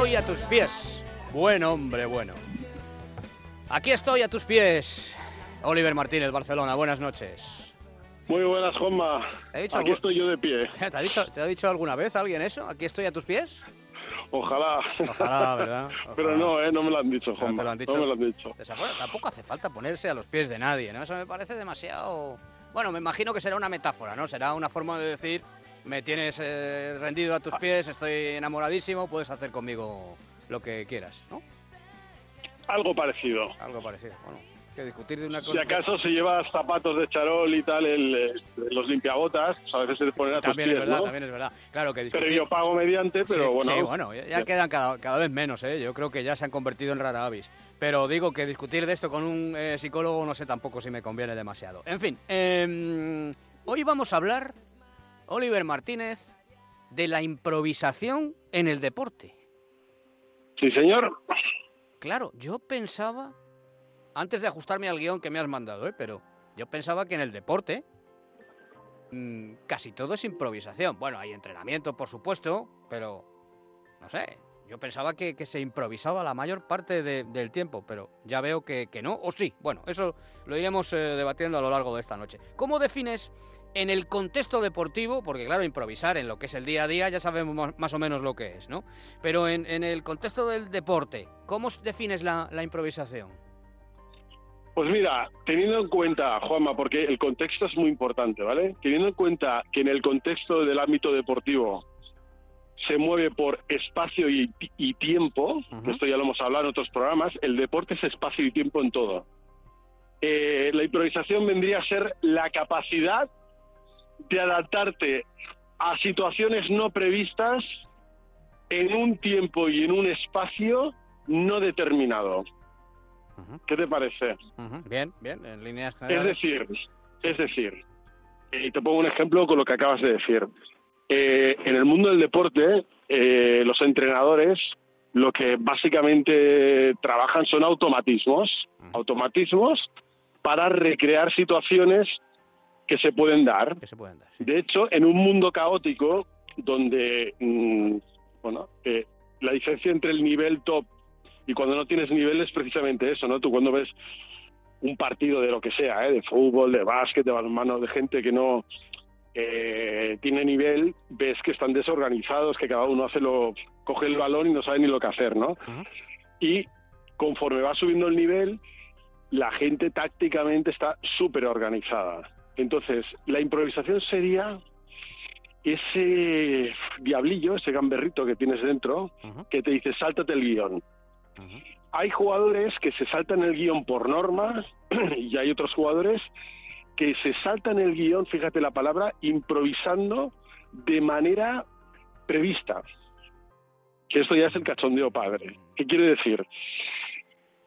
estoy a tus pies. Buen hombre, bueno. Aquí estoy a tus pies. Oliver Martínez, Barcelona, buenas noches. Muy buenas, Juanma. ¿Te ha dicho Aquí algún- estoy yo de pie. ¿Te ha, dicho, ¿Te ha dicho alguna vez alguien eso? ¿Aquí estoy a tus pies? Ojalá. Ojalá, ¿verdad? Pero no, ¿eh? No me lo han dicho, Juanma. lo han dicho. No me lo han dicho. Tampoco hace falta ponerse a los pies de nadie, ¿no? Eso me parece demasiado... Bueno, me imagino que será una metáfora, ¿no? Será una forma de decir, me tienes eh, rendido a tus pies, estoy enamoradísimo, puedes hacer conmigo lo que quieras, ¿no? Algo parecido. Algo parecido. Bueno, que discutir de una cosa... Si acaso si llevas zapatos de charol y tal, el, eh, los limpiabotas, pues a veces se te ponen a tus También pies, es verdad, ¿no? también es verdad. Claro que discutir... Pero yo pago mediante, pero Sí, bueno. sí, bueno, ya, ya quedan cada, cada vez menos, ¿eh? Yo creo que ya se han convertido en rara avis. Pero digo que discutir de esto con un eh, psicólogo no sé tampoco si me conviene demasiado. En fin, em, hoy vamos a hablar, Oliver Martínez, de la improvisación en el deporte. Sí, señor. Claro, yo pensaba, antes de ajustarme al guion que me has mandado, ¿eh? pero yo pensaba que en el deporte mm, casi todo es improvisación. Bueno, hay entrenamiento, por supuesto, pero no sé. Yo pensaba que, que se improvisaba la mayor parte de- del tiempo, pero ya veo que, que no, o sí. Bueno, eso lo iremos eh, debatiendo a lo largo de esta noche. ¿Cómo defines en el contexto deportivo? Porque claro, improvisar en lo que es el día a día ya sabemos más- o menos lo que es, ¿no? Pero en, en el contexto del deporte, ¿cómo defines la, la improvisación? Pues mira, teniendo en cuenta, Juanma, porque el contexto es muy importante, ¿vale? Teniendo en cuenta que en el contexto del ámbito deportivo se mueve por espacio y, y tiempo, esto ya lo hemos hablado en otros programas, el deporte es espacio y tiempo en todo. Eh, la improvisación vendría a ser la capacidad de adaptarte a situaciones no previstas en un tiempo y en un espacio no determinado. ¿Qué te parece? Bien, bien, en líneas Es generales. decir, es decir, y te pongo un ejemplo con lo que acabas de decir. Eh, en el mundo del deporte, eh, los entrenadores lo que básicamente trabajan son automatismos, automatismos para recrear situaciones que se pueden dar. que se pueden dar. sí. De hecho, en un mundo caótico donde, mm, bueno, eh, la diferencia entre el nivel top y cuando no tienes nivel es precisamente eso, ¿no? Tú cuando ves un partido de lo que sea, ¿eh? de fútbol, de básquet, de balonmano, de gente que no eh, tiene nivel, ves que están desorganizados, que cada uno hace lo, coge el balón y no sabe ni lo que hacer, ¿no? Y conforme va subiendo el nivel, la gente tácticamente está súper organizada. Entonces, la improvisación sería ese diablillo, ese gamberrito que tienes dentro, que te dice, sáltate el guion. Hay jugadores que se saltan el guion por norma y hay otros jugadores que se saltan el guion, fíjate la palabra, improvisando de manera prevista. Que esto ya es el cachondeo padre. ¿Qué quiere decir?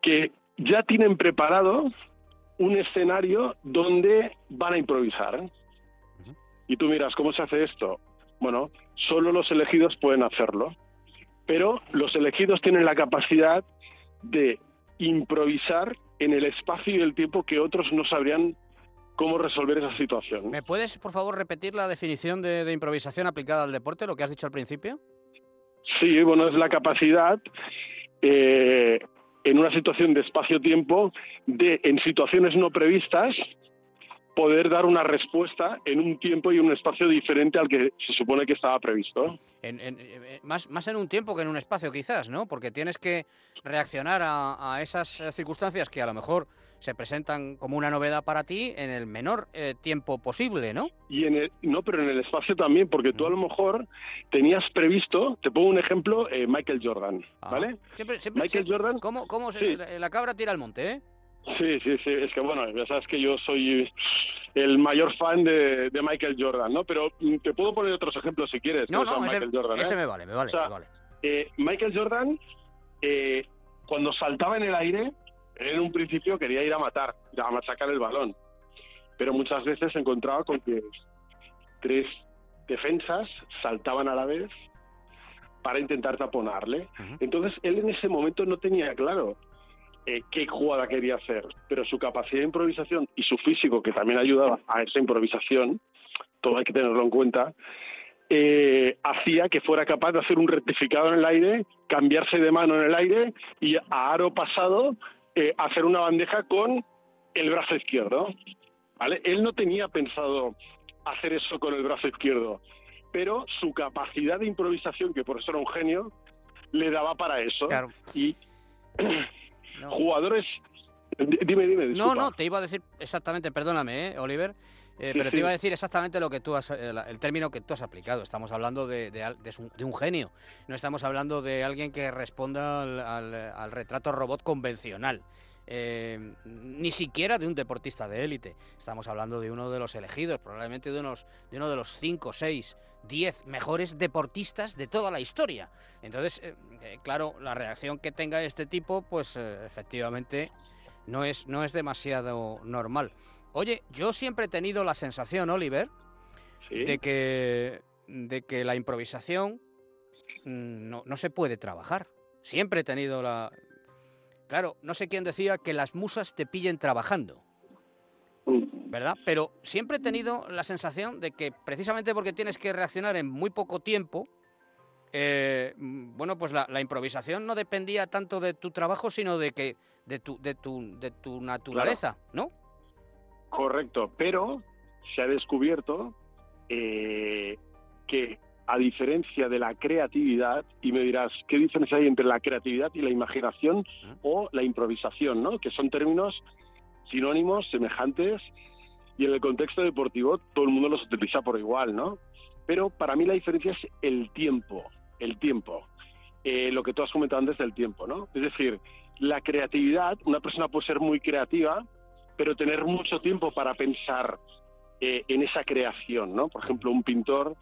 Que ya tienen preparado un escenario donde van a improvisar. Y tú miras, ¿cómo se hace esto? Bueno, solo los elegidos pueden hacerlo. Pero los elegidos tienen la capacidad de improvisar en el espacio y el tiempo que otros no sabrían cómo resolver esa situación. ¿Me puedes, por favor, repetir la definición de, de improvisación aplicada al deporte, lo que has dicho al principio? Sí, bueno, es la capacidad eh, en una situación de espacio-tiempo de, en situaciones no previstas, poder dar una respuesta en un tiempo y un espacio diferente al que se supone que estaba previsto. Eh, más, en un tiempo que en un espacio, quizás, ¿no? Porque tienes que reaccionar a, esas circunstancias que a lo mejor se presentan como una novedad para ti en el menor eh, tiempo posible, ¿no? Y en el, no, pero en el espacio también, porque tú a lo mejor tenías previsto, te pongo un ejemplo, eh, Michael Jordan, Ah. ¿vale? Siempre, siempre, Michael siempre- Jordan, ¿Cómo, cómo se- Sí. la, la cabra tira al monte, eh? sí, sí, sí, es que bueno, ya sabes que yo soy el mayor fan de, de Michael Jordan, ¿no? Pero mm, te puedo poner otros ejemplos si quieres. No, no, ese, Michael Jordan, ¿eh? ese me vale, me vale, O sea, me vale. Eh, Michael Jordan, eh, cuando saltaba en el aire, él en un principio quería ir a matar, a machacar el balón. Pero muchas veces se encontraba con que tres defensas saltaban a la vez para intentar taponarle. Ujú. Entonces él en ese momento no tenía claro eh, qué jugada quería hacer, pero su capacidad de improvisación y su físico, que también ayudaba a esa improvisación, todo hay que tenerlo en cuenta, eh, hacía que fuera capaz de hacer un rectificado en el aire, cambiarse de mano en el aire y a aro pasado eh, hacer una bandeja con el brazo izquierdo. ¿vale? Él no tenía pensado hacer eso con el brazo izquierdo, pero su capacidad de improvisación, que por eso era un genio, le daba para eso. Claro. Y No. jugadores... Dime, dime. No, disculpa. no, te iba a decir exactamente, perdóname, ¿eh, Oliver, eh, Sí, pero te sí. iba a decir exactamente lo que tú has, eh, el término que tú has aplicado. Estamos hablando de, de de un genio, no estamos hablando de alguien que responda al, al- al retrato robot convencional. eh, ni siquiera de un deportista de élite. Estamos hablando de uno de los elegidos, probablemente de, unos, de uno de los 5, 6, 10 mejores deportistas de toda la historia. Entonces, eh, claro, la reacción que tenga este tipo, pues eh, efectivamente no es, no es demasiado normal. Oye, yo siempre he tenido la sensación, Oliver, Sí. de que, de que la improvisación mm, no, no se puede trabajar. Siempre he tenido la... Claro, no sé quién decía que las musas te pillen trabajando, Mm. ¿verdad? Pero siempre he tenido la sensación de que precisamente porque tienes que reaccionar en muy poco tiempo, eh, mm, bueno, pues la, la improvisación no dependía tanto de tu trabajo, sino de que de tu, de tu, de tu naturaleza, ¿no? Correcto, pero se ha descubierto eh, que a diferencia de la creatividad, y me dirás, ¿qué diferencia hay entre la creatividad y la imaginación o la improvisación? ¿no? Que son términos sinónimos, semejantes, y en el contexto deportivo todo el mundo los utiliza por igual, ¿no? Pero para mí la diferencia es el tiempo, el tiempo. Eh, lo que tú has comentado antes del tiempo, ¿no? Es decir, la creatividad, una persona puede ser muy creativa, pero tener mucho tiempo para pensar eh, en esa creación, ¿no? Por ejemplo, un pintor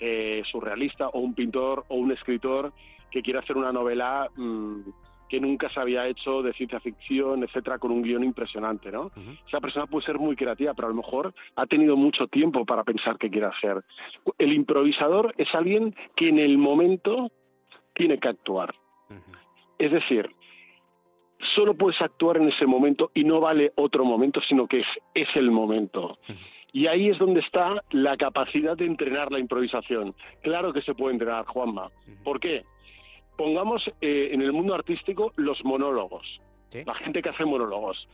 eh, surrealista o un pintor o un escritor que quiere hacer una novela mm, que nunca se había hecho de ciencia ficción, etcétera, con un guion impresionante, ¿no? Esa persona puede ser muy creativa, pero a lo mejor ha tenido mucho tiempo para pensar qué quiere hacer. El improvisador es alguien que en el momento tiene que actuar. Es decir, solo puedes actuar en ese momento y no vale otro momento, sino que es, es el momento. Y ahí es donde está la capacidad de entrenar la improvisación. Claro que se puede entrenar, Juanma. ¿Por qué? Pongamos eh, en el mundo artístico los monólogos, Sí. la gente que hace monólogos.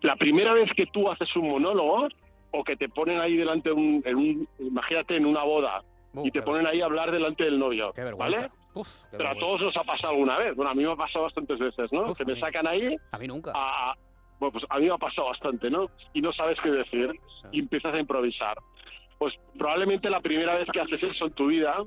La primera vez que tú haces un monólogo, o que te ponen ahí delante de un, en un- imagínate en una boda, Uh, y te ponen ahí a hablar delante del novio, Qué vergüenza. ¿vale? Uf, Pero a todos nos ha pasado alguna vez. Bueno, a mí me ha pasado bastantes veces, ¿no? Uf, que me sacan ahí A mí nunca. a... Bueno, pues a mí me ha pasado bastante, ¿no? Y no sabes qué decir y empiezas a improvisar. Pues probablemente la primera vez que haces eso en tu vida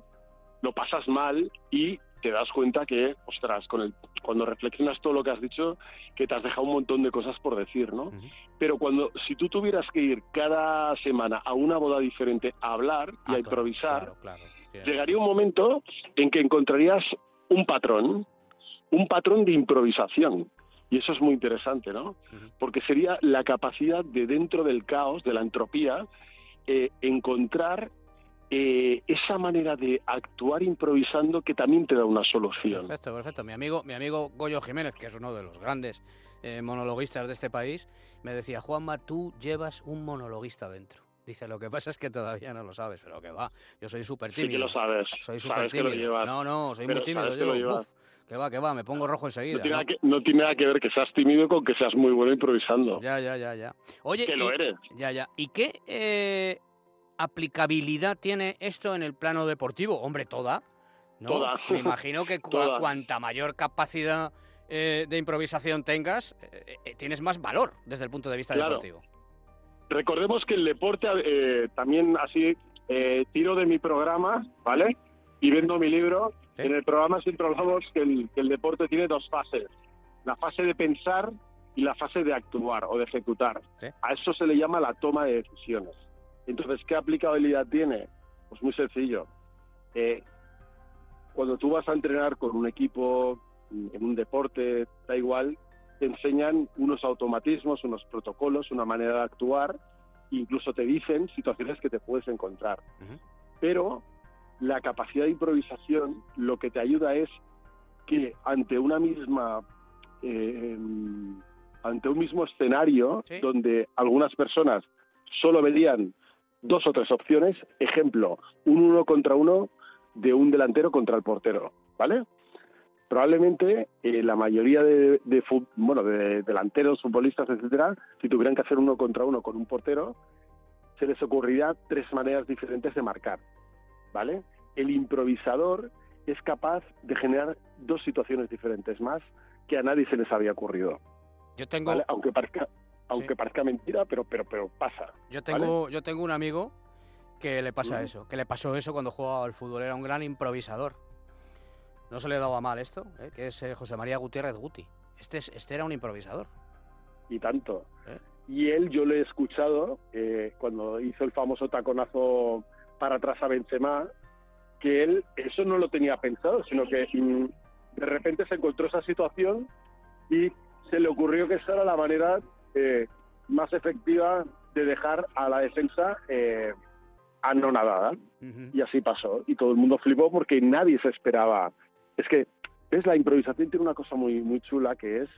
lo pasas mal y te das cuenta que, ostras, con el, cuando reflexionas todo lo que has dicho, que te has dejado un montón de cosas por decir, ¿no? Pero cuando, si tú tuvieras que ir cada semana a una boda diferente a hablar y Ah, a improvisar, Claro, claro. Llegaría un momento en que encontrarías un patrón, un patrón de improvisación. Y eso es muy interesante, ¿no? Porque sería la capacidad de dentro del caos, de la entropía, eh, encontrar eh, esa manera de actuar improvisando que también te da una solución. Perfecto, perfecto. Mi amigo, mi amigo Goyo Jiménez, que es uno de los grandes eh, monologuistas de este país, me decía, Juanma, tú llevas un monologuista dentro. Dice, lo que pasa es que todavía no lo sabes, pero que va, yo soy súper Sí tímido. que lo sabes. Soy súper que tímido. llevas. No, no, soy muy tímido. que yo, uf, que va, que va, me pongo rojo enseguida. No tiene, ¿no? nada que, no tiene nada que ver que seas tímido con que seas muy bueno improvisando. Ya, ya, ya, ya. Oye, que lo eres. Ya, ya. ¿Y qué eh, aplicabilidad tiene esto en el plano deportivo? Hombre, toda. ¿no? Toda. Me imagino que Toda. cuanta mayor capacidad eh, de improvisación tengas, eh, eh, tienes más valor desde el punto de vista Claro. deportivo. Recordemos que el deporte, eh, también así, eh, tiro de mi programa, ¿vale? Y vendo mi libro. Sí. En el programa siempre hablamos que el, que el deporte tiene dos fases. La fase de pensar y la fase de actuar o de ejecutar. Sí. A eso se le llama la toma de decisiones. Entonces, ¿qué aplicabilidad tiene? Pues muy sencillo. Eh, cuando tú vas a entrenar con un equipo, en un deporte, da igual, te enseñan unos automatismos, unos protocolos, una manera de actuar, incluso te dicen situaciones que te puedes encontrar. Pero la capacidad de improvisación lo que te ayuda es que ante una misma eh, ante un mismo escenario Sí. donde algunas personas solo verían dos o tres opciones, ejemplo, un uno contra uno, de un delantero contra el portero, ¿vale? Probablemente eh, la mayoría de, de, bueno, de delanteros, futbolistas, etcétera, si tuvieran que hacer uno contra uno con un portero, se les ocurriría tres maneras diferentes de marcar, ¿vale? El improvisador es capaz de generar dos situaciones diferentes más que a nadie se les había ocurrido. Yo tengo, ¿vale? aunque parezca, aunque Sí. parezca mentira, pero pero pero pasa. yo tengo, yo tengo un amigo que le pasa eso, que le pasó eso cuando jugaba al fútbol, era un gran improvisador. No se le daba mal esto, ¿eh? que es eh, José María Gutiérrez Guti. Este, es- este era un improvisador. y tanto. ¿Eh? Y él yo lo he escuchado eh, cuando hizo el famoso taconazo para atrás a Benzema, que él eso no lo tenía pensado, sino que mm, de repente se encontró esa situación y se le ocurrió que esa era la manera más efectiva de dejar a la defensa anonadada. Y así pasó. Y todo el mundo flipó porque nadie se esperaba. Es que, ¿ves? La improvisación tiene una cosa muy, muy chula que es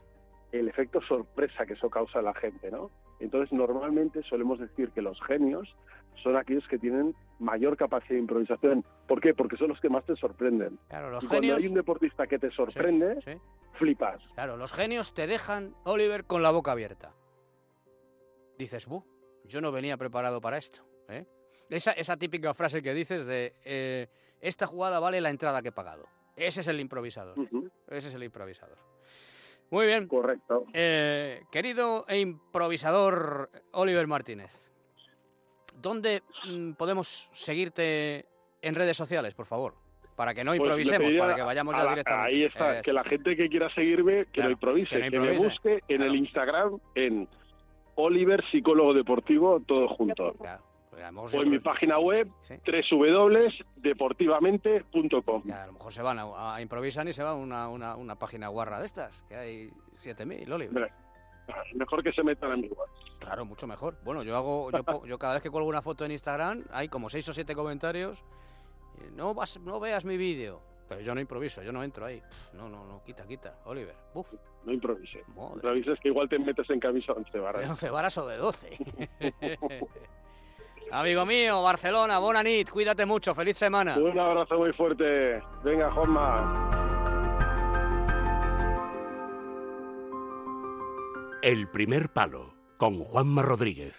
el efecto sorpresa que eso causa en la gente, ¿no? Entonces, normalmente solemos decir que los genios son aquellos que tienen mayor capacidad de improvisación. ¿Por qué? Porque son los que más te sorprenden. Claro, los y cuando genios. hay un deportista que te sorprende, Sí, sí. flipas. Claro, los genios te dejan, Oliver, con la boca abierta. Dices, buh, yo no venía preparado para esto. ¿eh? Esa, esa típica frase que dices de, eh, esta jugada vale la entrada que he pagado. Ese es el improvisador. Ese es el improvisador. Muy bien. Correcto. Eh, querido e improvisador Oliver Martínez, ¿dónde mm, podemos seguirte en redes sociales, por favor? Para que no Pues improvisemos, para que vayamos a ya la- directamente. Ahí está, que la gente que quiera seguirme, que Claro, lo improvise, que que, lo me improvise, busque en el Instagram en Oliver Psicólogo Deportivo, todo junto. Claro, a mejor O en siempre- mi página web, Sí. www.deportivamente.com. A lo mejor se van a, a improvisan y se va a una, una, una página guarra de estas, que hay 7000, Oliver. Mejor que se metan en mi web. Claro, mucho mejor. Bueno, yo hago, yo, yo cada vez que cuelgo una foto en Instagram hay como 6 o 7 comentarios. No vas, no veas mi vídeo. Pero yo no improviso, yo no entro ahí. No, no, no, quita, quita. Oliver, buf, No improvise. madre. Improvises que igual te metes en camisa 11 ¿De barras. 11 varas o de 12? Amigo mío, Barcelona, Bonanit, cuídate mucho, feliz semana. Un abrazo muy fuerte. Venga, Juanma. El primer palo con Juanma Rodríguez.